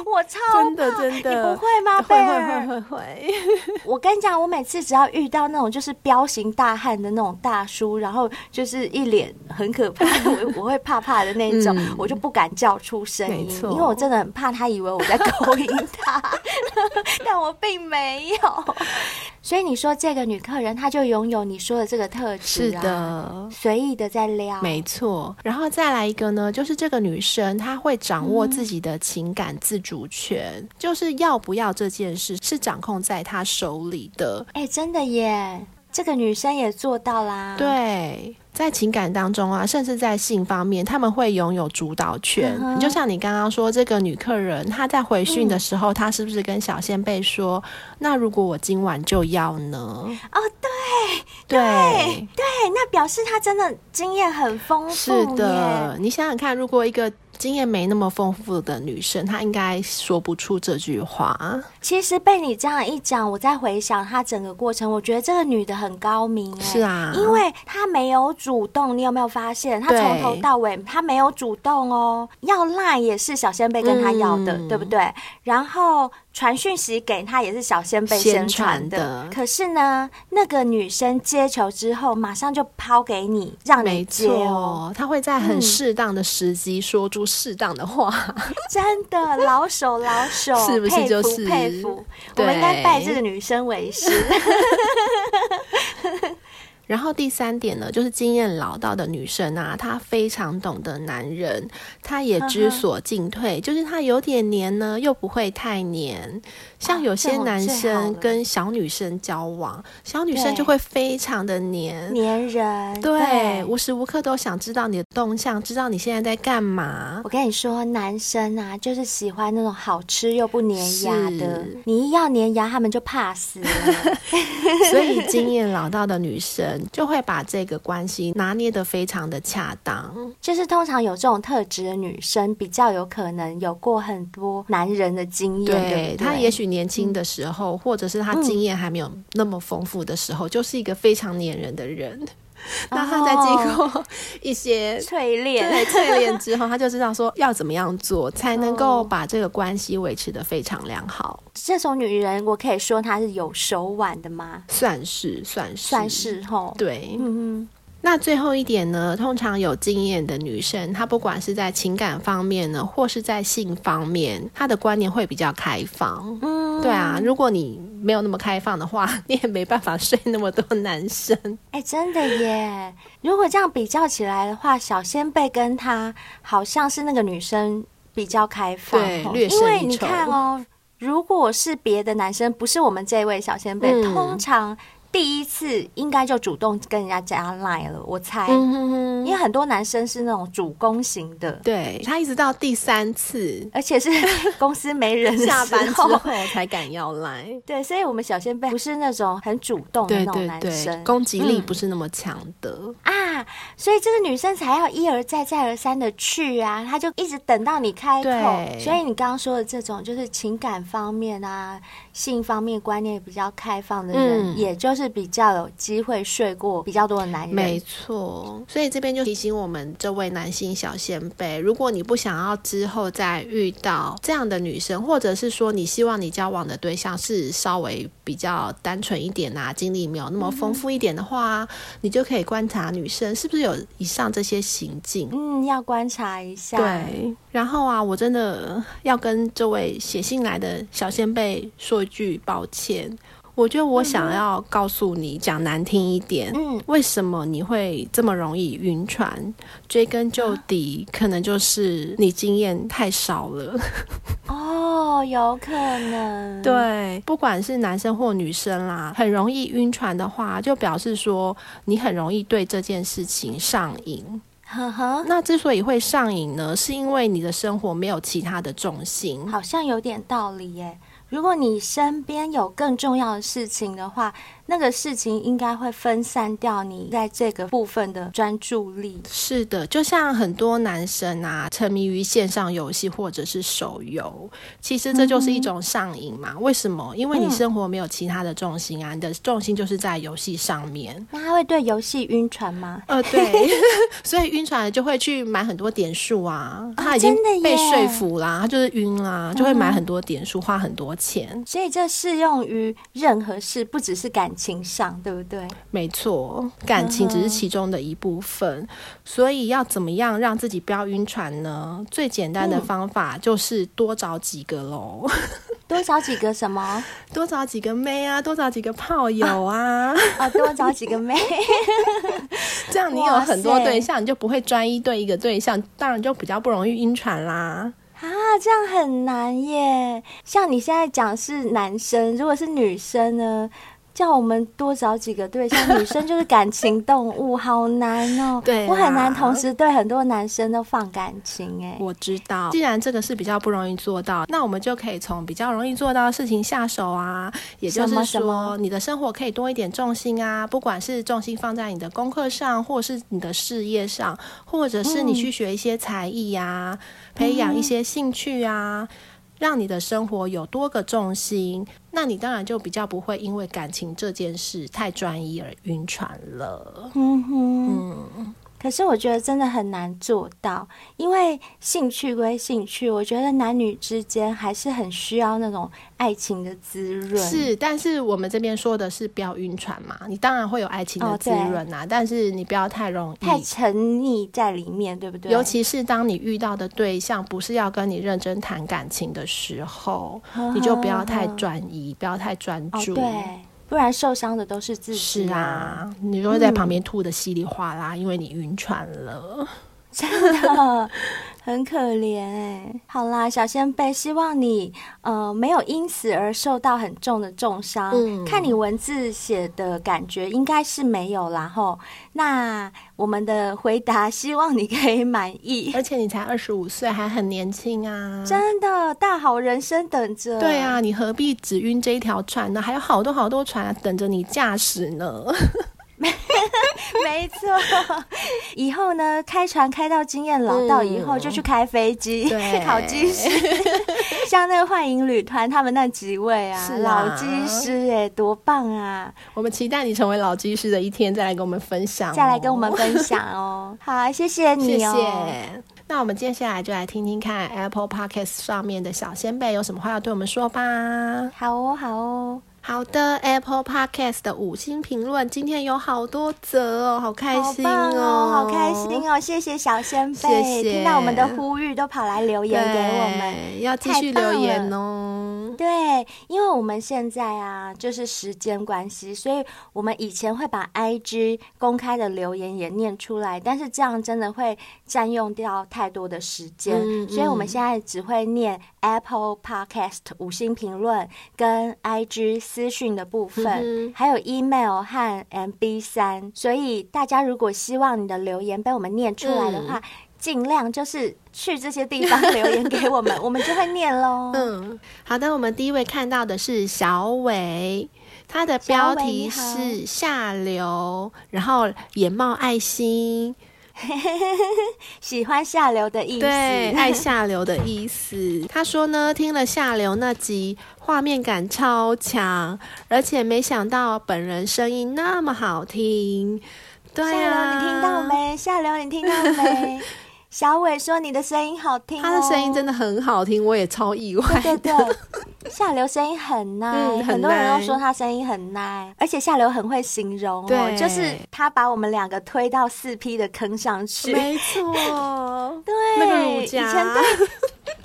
我超怕真的真的，你不会吗？会会会会会。我跟你讲，我每次只要遇到那种就是彪形大汉的那种大叔，然后就是一脸很可怕，我我会怕怕的那种，嗯、我就不敢叫出声。没错，因为我真的很怕他以为我在勾引他，但我并没有。所以你说这个女客人，她就拥有你说的这个特质，是的，随意的在撩，没错。然后再来一个呢，就是这个女生她会掌握自己的情感自主权，嗯、就是要不要这件事是掌控在她手里的。哎，真的耶，这个女生也做到啦，对。在情感当中啊，甚至在性方面，他们会拥有主导权。Uh. 就像你刚刚说，这个女客人她在回讯的时候，她、嗯、是不是跟小仙贝说：“那如果我今晚就要呢？”哦，对对对，对，那表示她真的经验很丰富。是的，你想想看，如果一个。经验没那么丰富的女生，她应该说不出这句话。其实被你这样一讲，我再回想她整个过程，我觉得这个女的很高明。是啊，因为她没有主动，你有没有发现？她从头到尾她没有主动哦，要赖也是小仙贝跟她要的，嗯、对不对？然后。传讯息给他也是小仙贝先传的，的可是呢，那个女生接球之后，马上就抛给你，让你接哦。她会在很适当的时机说出适当的话，嗯、真的老手老手，是不是就是佩服？佩服我们应该拜这个女生为师。然后第三点呢，就是经验老道的女生啊，她非常懂得男人，她也知所进退，就是她有点黏呢，又不会太黏。像有些男生跟小女生交往，哦、小女生就会非常的黏黏人，对，无时无刻都想知道你的动向，知道你现在在干嘛。我跟你说，男生啊，就是喜欢那种好吃又不粘牙的，你一要粘牙，他们就怕死了。所以经验老道的女生就会把这个关系拿捏得非常的恰当。就是通常有这种特质的女生，比较有可能有过很多男人的经验，对她也许。年轻的时候，或者是他经验还没有那么丰富的时候，嗯、就是一个非常黏人的人。哦、那他在经过一些淬炼、对淬炼之后，他就知道说要怎么样做才能够把这个关系维持的非常良好。这种女人，我可以说她是有手腕的吗？算是，算是，算是吼。对，嗯嗯。那最后一点呢，通常有经验的女生，她不管是在情感方面呢，或是在性方面，她的观念会比较开放。嗯，对啊，如果你没有那么开放的话，你也没办法睡那么多男生。哎、欸，真的耶！如果这样比较起来的话，小仙贝跟她好像是那个女生比较开放，对，略胜一筹。因为你看哦，如果是别的男生，不是我们这位小仙贝，嗯、通常。第一次应该就主动跟人家加 line 了，我猜，因为很多男生是那种主攻型的，对，他一直到第三次，而且是 公司没人下班之后才敢要 line，对，所以我们小仙贝不是那种很主动的那种男生，攻击力不是那么强的、嗯、啊，所以这个女生才要一而再再而三的去啊，她就一直等到你开口，所以你刚刚说的这种就是情感方面啊。性方面观念比较开放的人，嗯、也就是比较有机会睡过比较多的男人。没错，所以这边就提醒我们这位男性小先辈，如果你不想要之后再遇到这样的女生，或者是说你希望你交往的对象是稍微比较单纯一点啊，经历没有那么丰富一点的话，嗯、你就可以观察女生是不是有以上这些行径。嗯，要观察一下。对，然后啊，我真的要跟这位写信来的小先辈说。句抱歉，我觉得我想要告诉你，讲难听一点，嗯，为什么你会这么容易晕船？追根究底，可能就是你经验太少了。哦，有可能。对，不管是男生或女生啦，很容易晕船的话，就表示说你很容易对这件事情上瘾。呵呵。那之所以会上瘾呢，是因为你的生活没有其他的重心。好像有点道理耶。如果你身边有更重要的事情的话，那个事情应该会分散掉你在这个部分的专注力。是的，就像很多男生啊，沉迷于线上游戏或者是手游，其实这就是一种上瘾嘛。嗯、为什么？因为你生活没有其他的重心啊，嗯、你的重心就是在游戏上面。那他会对游戏晕船吗？呃，对，所以晕船就会去买很多点数啊。他已经被说服啦，他就是晕啦，就会买很多点数，花很多钱。所以这适用于任何事，不只是感情。情上对不对？没错，感情只是其中的一部分，嗯、所以要怎么样让自己不要晕船呢？最简单的方法就是多找几个喽。多找几个什么？多找几个妹啊，多找几个炮友啊！啊，多找几个妹，这样你有很多对象，你就不会专一对一个对象，当然就比较不容易晕船啦。啊，这样很难耶。像你现在讲是男生，如果是女生呢？叫我们多找几个对象，女生就是感情动物，好难哦。对啦，我很难同时对很多男生都放感情哎。我知道，既然这个是比较不容易做到，那我们就可以从比较容易做到的事情下手啊。也就是说，你的生活可以多一点重心啊，不管是重心放在你的功课上，或是你的事业上，或者是你去学一些才艺呀，嗯、培养一些兴趣啊。嗯让你的生活有多个重心，那你当然就比较不会因为感情这件事太专一而晕船了。嗯哼。嗯可是我觉得真的很难做到，因为兴趣归兴趣，我觉得男女之间还是很需要那种爱情的滋润。是，但是我们这边说的是不要晕船嘛，你当然会有爱情的滋润啊，哦、但是你不要太容易太沉溺在里面，对不对？尤其是当你遇到的对象不是要跟你认真谈感情的时候，呵呵呵，你就不要太专一，不要太专注。哦、对。不然受伤的都是自己。是啊，你就会在旁边吐的稀里哗啦，嗯、因为你晕船了，真的。很可怜哎、欸，好啦，小仙贝，希望你呃没有因此而受到很重的重伤。嗯，看你文字写的感觉应该是没有啦吼。那我们的回答，希望你可以满意。而且你才二十五岁，还很年轻啊，真的大好人生等着。对啊，你何必只晕这一条船呢？还有好多好多船等着你驾驶呢。没错，以后呢，开船开到经验老道以后，就去开飞机，去考机师。像那个幻影旅团，他们那几位啊，是啊老机师哎，多棒啊！我们期待你成为老机师的一天，再来跟我们分享，哦，再来跟我们分享哦。好，谢谢你哦。谢谢。那我们接下来就来听听看 Apple Podcast 上面的小仙贝有什么话要对我们说吧。好哦，好哦。好的，Apple Podcast 的五星评论今天有好多则哦，好开心哦，哦，好开心哦！谢谢小仙贝，谢谢听到我们的呼吁都跑来留言给我们，要继续留言哦。嗯，对，因为我们现在啊，就是时间关系，所以我们以前会把 IG 公开的留言也念出来，但是这样真的会占用掉太多的时间，嗯嗯、所以我们现在只会念 Apple Podcast 五星评论跟 IG 私讯的部分，嗯、还有 email 和 MB 三，所以大家如果希望你的留言被我们念出来的话，嗯。尽量就是去这些地方留言给我们，我们就会念喽。嗯，好的，我们第一位看到的是小伟，他的标题是下流，然后眼冒爱心，喜欢下流的意思，对，爱下流的意思。他说呢，听了下流那集，画面感超强，而且没想到本人声音那么好听。对啊，下流，你听到没？下流，你听到没？小伟说：“你的声音好听，哦，他的声音真的很好听，我也超意外。对对对，下流声音很耐，嗯，很多人都说他声音很耐，而且下流很会形容，哦，对，就是他把我们两个推到四 P 的坑上去。没错，对，那个以前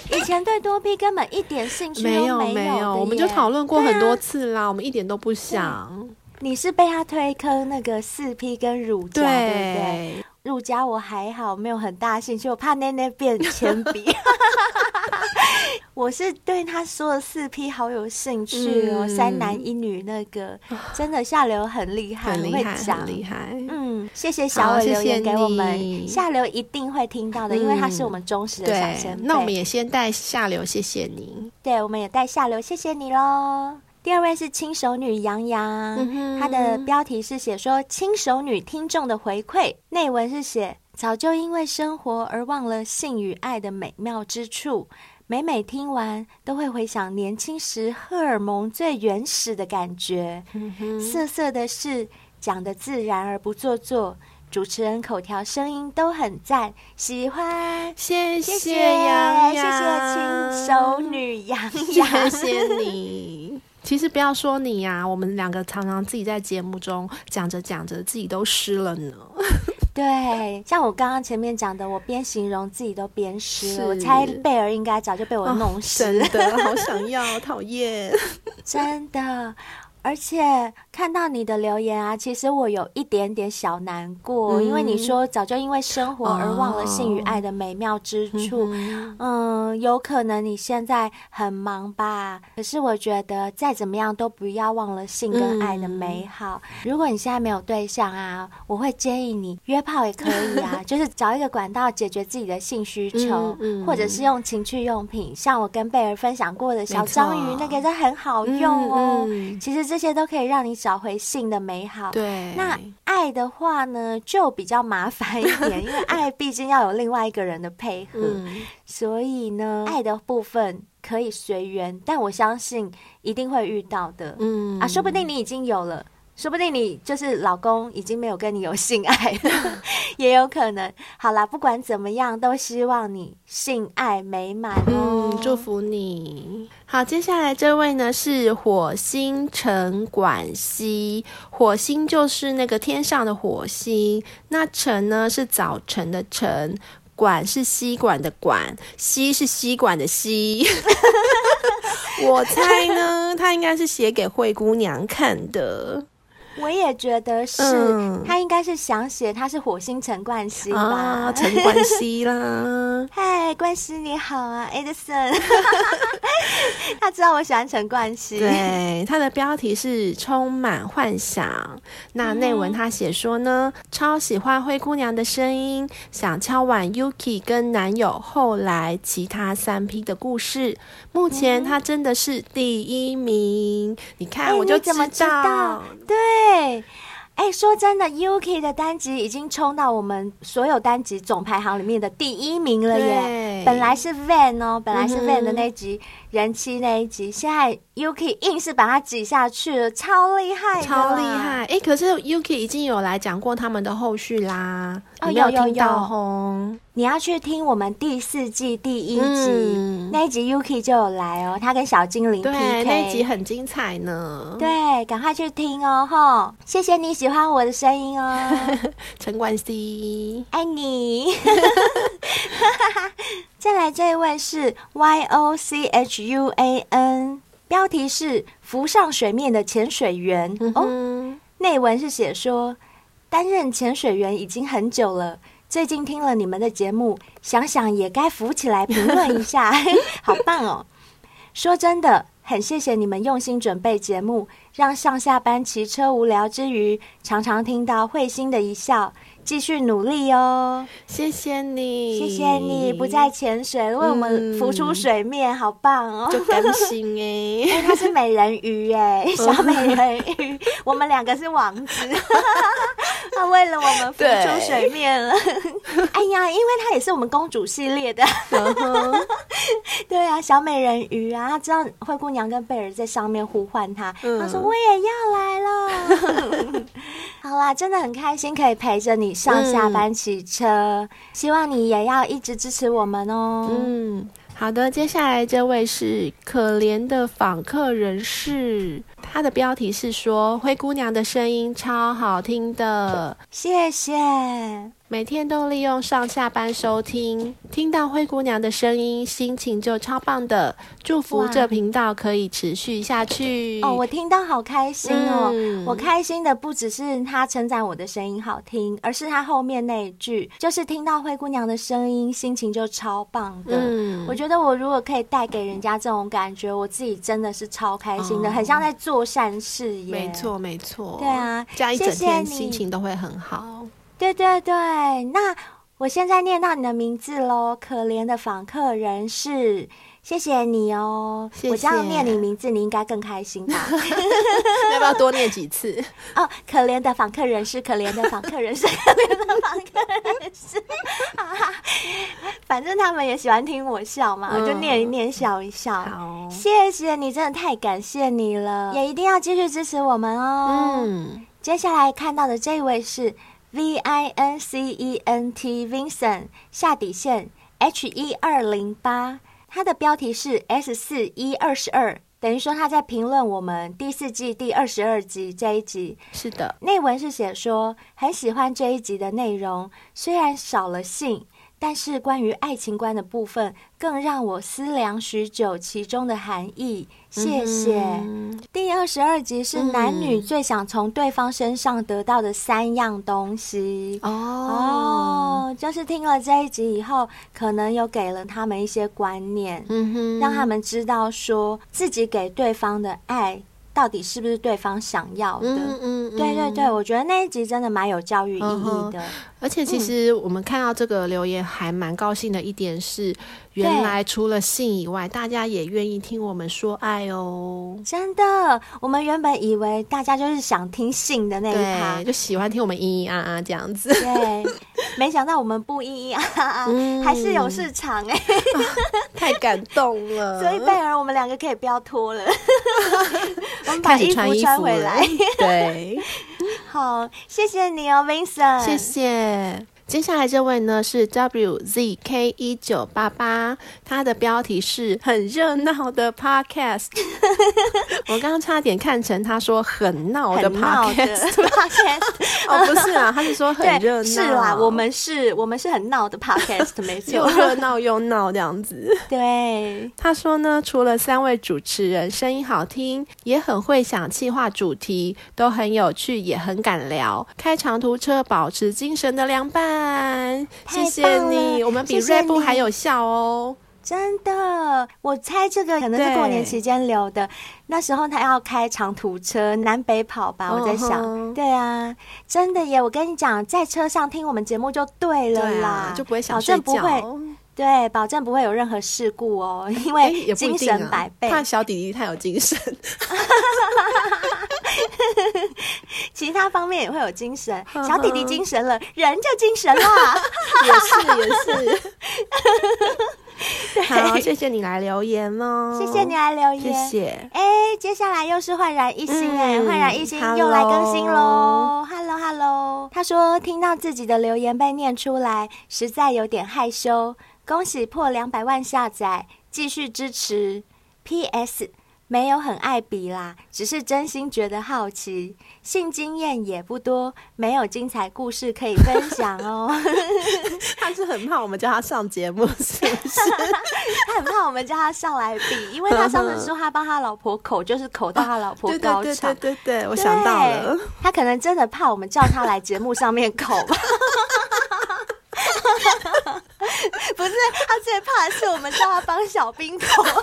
对以前对多 P 根本一点兴趣都没有，没有，我们就讨论过很多次啦，啊，我们一点都不想。你是被他推坑那个四 P 跟乳胶，对，对不对？”入家我还好，没有很大兴趣，我怕奈奈变铅笔。我是对他说的四 P 好有兴趣哦，嗯、三男一女那个 真的下流很厉害，很厉害，很会讲，很厉害。嗯，谢谢小伟留言给我们，下流一定会听到的，嗯、因为他是我们忠实的小先辈。那我们也先带下流，谢谢你。对，我们也带下流，谢谢你喽。第二位是轻熟女杨洋，她、嗯、的标题是写说轻熟女听众的回馈，内文是写早就因为生活而忘了性与爱的美妙之处，每每听完都会回想年轻时荷尔蒙最原始的感觉。嗯、色色的事讲的自然而不做作，主持人口条声音都很赞，喜欢，谢谢杨洋，谢谢轻熟女杨洋，谢谢你。其实不要说你呀、啊，我们两个常常自己在节目中讲着讲着，自己都湿了呢。对，像我刚刚前面讲的，我边形容自己都边湿了。我猜贝儿应该早就被我弄湿了。哦、真的，好想要，讨厌，真的。而且看到你的留言啊，其实我有一点点小难过，嗯、因为你说早就因为生活而忘了性与爱的美妙之处。哦、嗯，有可能你现在很忙吧？可是我觉得再怎么样都不要忘了性跟爱的美好。嗯、如果你现在没有对象啊，我会建议你约炮也可以啊，就是找一个管道解决自己的性需求，或者是用情趣用品，像我跟贝儿分享过的小章鱼，那个都很好用哦。其实这。这些都可以让你找回性的美好。对，那爱的话呢，就比较麻烦一点，因为 爱毕竟要有另外一个人的配合，嗯、所以呢，爱的部分可以随缘，但我相信一定会遇到的。嗯啊，说不定你已经有了。说不定你就是老公已经没有跟你有性爱了，也有可能。好啦，不管怎么样，都希望你性爱美满哦。嗯，祝福你。好，接下来这位呢是火星陈管熙，火星就是那个天上的火星，那陈呢是早晨的晨，管是吸管的管，吸是吸管的吸。我猜呢，他应该是写给灰姑娘看的。我也觉得是，嗯、他应该是想写他是火星陈冠希吧，陈冠希啦。嗨，冠希你好啊，Edison。他知道我喜欢陈冠希。对，他的标题是充满幻想。那内文他写说呢，嗯、超喜欢灰姑娘的声音，想敲碗 Yuki 跟男友后来其他三 P 的故事。目前他真的是第一名，嗯、你看我就知道，欸、知道对。对，哎，说真的，Yuki 的单集已经冲到我们所有单集总排行里面的第一名了耶！本来是 Van 哦，本来是 Van 的那集。嗯人妻那一集，现在 Yuki 硬是把它挤下去了，超厉害，超厉害！哎、欸，可是 Yuki 已经有来讲过他们的后续啦，哦，有有有，你要去听我们第四季第一集、嗯、那一集，Yuki 就有来哦，他跟小精灵 PK，那一集很精彩呢。对，赶快去听哦，吼！谢谢你喜欢我的声音哦，陈冠希，爱你。再来这一位是 Y O C H U A N 标题是“浮上水面的潜水员”嗯、哦，内文是写说担任潜水员已经很久了，最近听了你们的节目，想想也该浮起来评论一下，好棒哦！说真的，很谢谢你们用心准备节目，让上下班骑车无聊之余，常常听到会心的一笑。继续努力哦！谢谢你，谢谢你不再潜水，为我们浮出水面，嗯、好棒哦！就甘心哎，因为他是美人鱼哎，小美人鱼，我们两个是王子，他为了我们浮出水面。了。哎呀，因为他也是我们公主系列的，对啊，小美人鱼啊，他知道灰姑娘跟贝尔在上面呼唤他，嗯、他说我也要来了。好啦，真的很开心可以陪着你上下班骑车，嗯，希望你也要一直支持我们哦。嗯，好的，接下来这位是可怜的访客人士，他的标题是说灰姑娘的声音超好听的，谢谢。每天都利用上下班收听，听到灰姑娘的声音，心情就超棒的。祝福这频道可以持续下去。哦，我听到好开心哦！嗯、我开心的不只是他称赞我的声音好听，而是他后面那一句，就是听到灰姑娘的声音，心情就超棒的。嗯，我觉得我如果可以带给人家这种感觉，我自己真的是超开心的，哦、很像在做善事耶。没错，没错。对啊，这样一整天心情都会很好。对对对，那我现在念到你的名字喽，可怜的访客人士，谢谢你哦。谢谢。我这样念你名字，你应该更开心吧？要不要多念几次？哦，可怜的访客人士，可怜的访客人士，可怜的访客人士。反正他们也喜欢听我笑嘛，我、嗯、就念一念，笑一笑。好，谢谢你，真的太感谢你了，也一定要继续支持我们哦。嗯。接下来看到的这一位是 V I N C E N T Vincent 下底线 H 一二零八，他的标题是 S 四一二十二，等于说他在评论我们第四季第二十二集这一集。是的，内文是写说很喜欢这一集的内容，虽然少了性。但是关于爱情观的部分，更让我思量许久其中的含义。谢谢。嗯、第二十二集是男女最想从对方身上得到的三样东西。哦哦，就是听了这一集以后，可能有给了他们一些观念，嗯哼，让他们知道说自己给对方的爱。到底是不是对方想要的？嗯嗯，对对对，我觉得那一集真的蛮有教育意义的。而且其实我们看到这个留言还蛮高兴的一点是，原来除了性以外，大家也愿意听我们说爱哦。真的，我们原本以为大家就是想听性的那一趴，就喜欢听我们咿咿啊啊这样子。对，没想到我们不一样啊啊，还是有市场哎，太感动了。所以贝尔，我们两个可以不要脱了。我们把衣服穿回来，对，好，谢谢你哦，Vincent，谢谢。接下来这位呢是 WZK 一九八八，他的标题是很热闹的 Podcast。我刚刚差点看成他说很闹的 Podcast。哦，不是啊，他是说很热闹。是啦，我们是，我们是很闹的 Podcast，没错，又热闹又闹这样子。对，他说呢，除了三位主持人声音好听，也很会想企划主题，都很有趣，也很敢聊，开长途车保持精神的良伴。谢谢你，我们比瑞布还有效哦！真的，我猜这个可能是过年期间留的。那时候他要开长途车，南北跑吧，我在想。Uh -huh. 对啊，真的耶！我跟你讲，在车上听我们节目就对了啦，啊、就不会想睡觉。保证不会，对，保证不会有任何事故哦，因为精神百倍。怕、欸啊、小弟弟太有精神。其他方面也会有精神，小弟弟精神了，人就精神了。也是也是。好，谢谢你来留言哦。谢谢你来留言，谢谢。哎、欸，接下来又是焕然一新哎，焕、嗯、然一新又来更新喽。Hello Hello，他说听到自己的留言被念出来，实在有点害羞。恭喜破两百万下载，继续支持。P.S. 没有很爱比啦，只是真心觉得好奇。性经验也不多，没有精彩故事可以分享哦。他是很怕我们叫他上节目，是不是？他很怕我们叫他上来比，因为他上次说他帮他老婆口，就是口到他老婆高潮。对对对对对，我想到了，他可能真的怕我们叫他来节目上面口吧。不是，他最怕的是我们叫他帮小兵跑。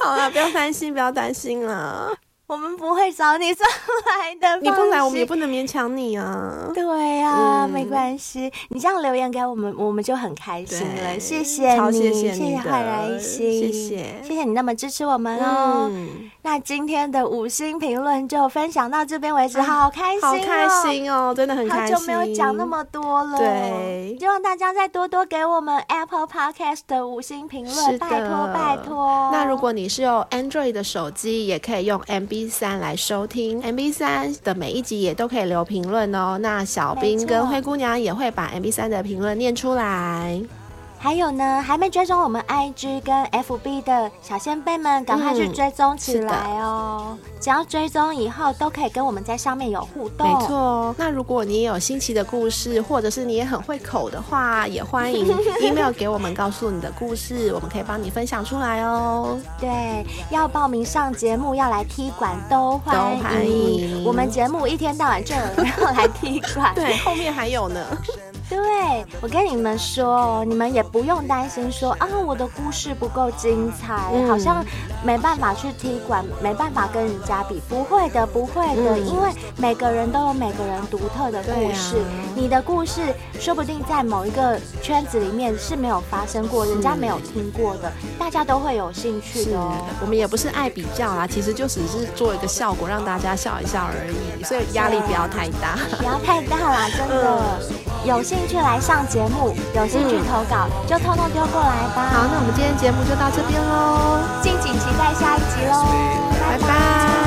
好了，不要担心，不要担心了。我们不会找你上来的，你不来，我们也不能勉强你啊。对啊，嗯、没关系，你这样留言给我们，我们就很开心了。谢谢你，谢谢你，谢谢焕然一新，谢谢，谢谢你那么支持我们哦。嗯、那今天的五星评论就分享到这边为止，好开心、哦，好开心哦，真的很开心。好久没有讲那么多了，对，希望大家再多多给我们 Apple Podcast 的五星评论，拜托拜托。那如果你是用 Android 的手机，也可以用 MB。三来收听 M B 三的每一集也都可以留评论哦。那小兵跟灰姑娘也会把 M B 三的评论念出来。还有呢，还没追踪我们 IG 跟 FB 的小仙贝们，赶快去追踪起来哦！嗯、只要追踪以后，都可以跟我们在上面有互动。没错，那如果你也有新奇的故事，或者是你也很会口的话，也欢迎 email 给我们，告诉你的故事，我们可以帮你分享出来哦。对，要报名上节目，要来踢馆都欢迎。欢迎。我们节目一天到晚就有人要来踢馆，对，后面还有呢。对，我跟你们说，你们也不用担心说啊，我的故事不够精彩，嗯、好像没办法去踢馆，没办法跟人家比。不会的，不会的，嗯、因为每个人都有每个人独特的故事。啊、你的故事说不定在某一个圈子里面是没有发生过，人家没有听过的，大家都会有兴趣的。哦。我们也不是爱比较啦，其实就只是做一个效果，让大家笑一笑而已，所以压力不要太大，不要太大啦，真的。嗯有兴趣来上节目，有兴趣投稿，嗯、就通通丢过来吧。好，那我们今天节目就到这边喽，敬请期待下一集喽，拜拜。拜拜。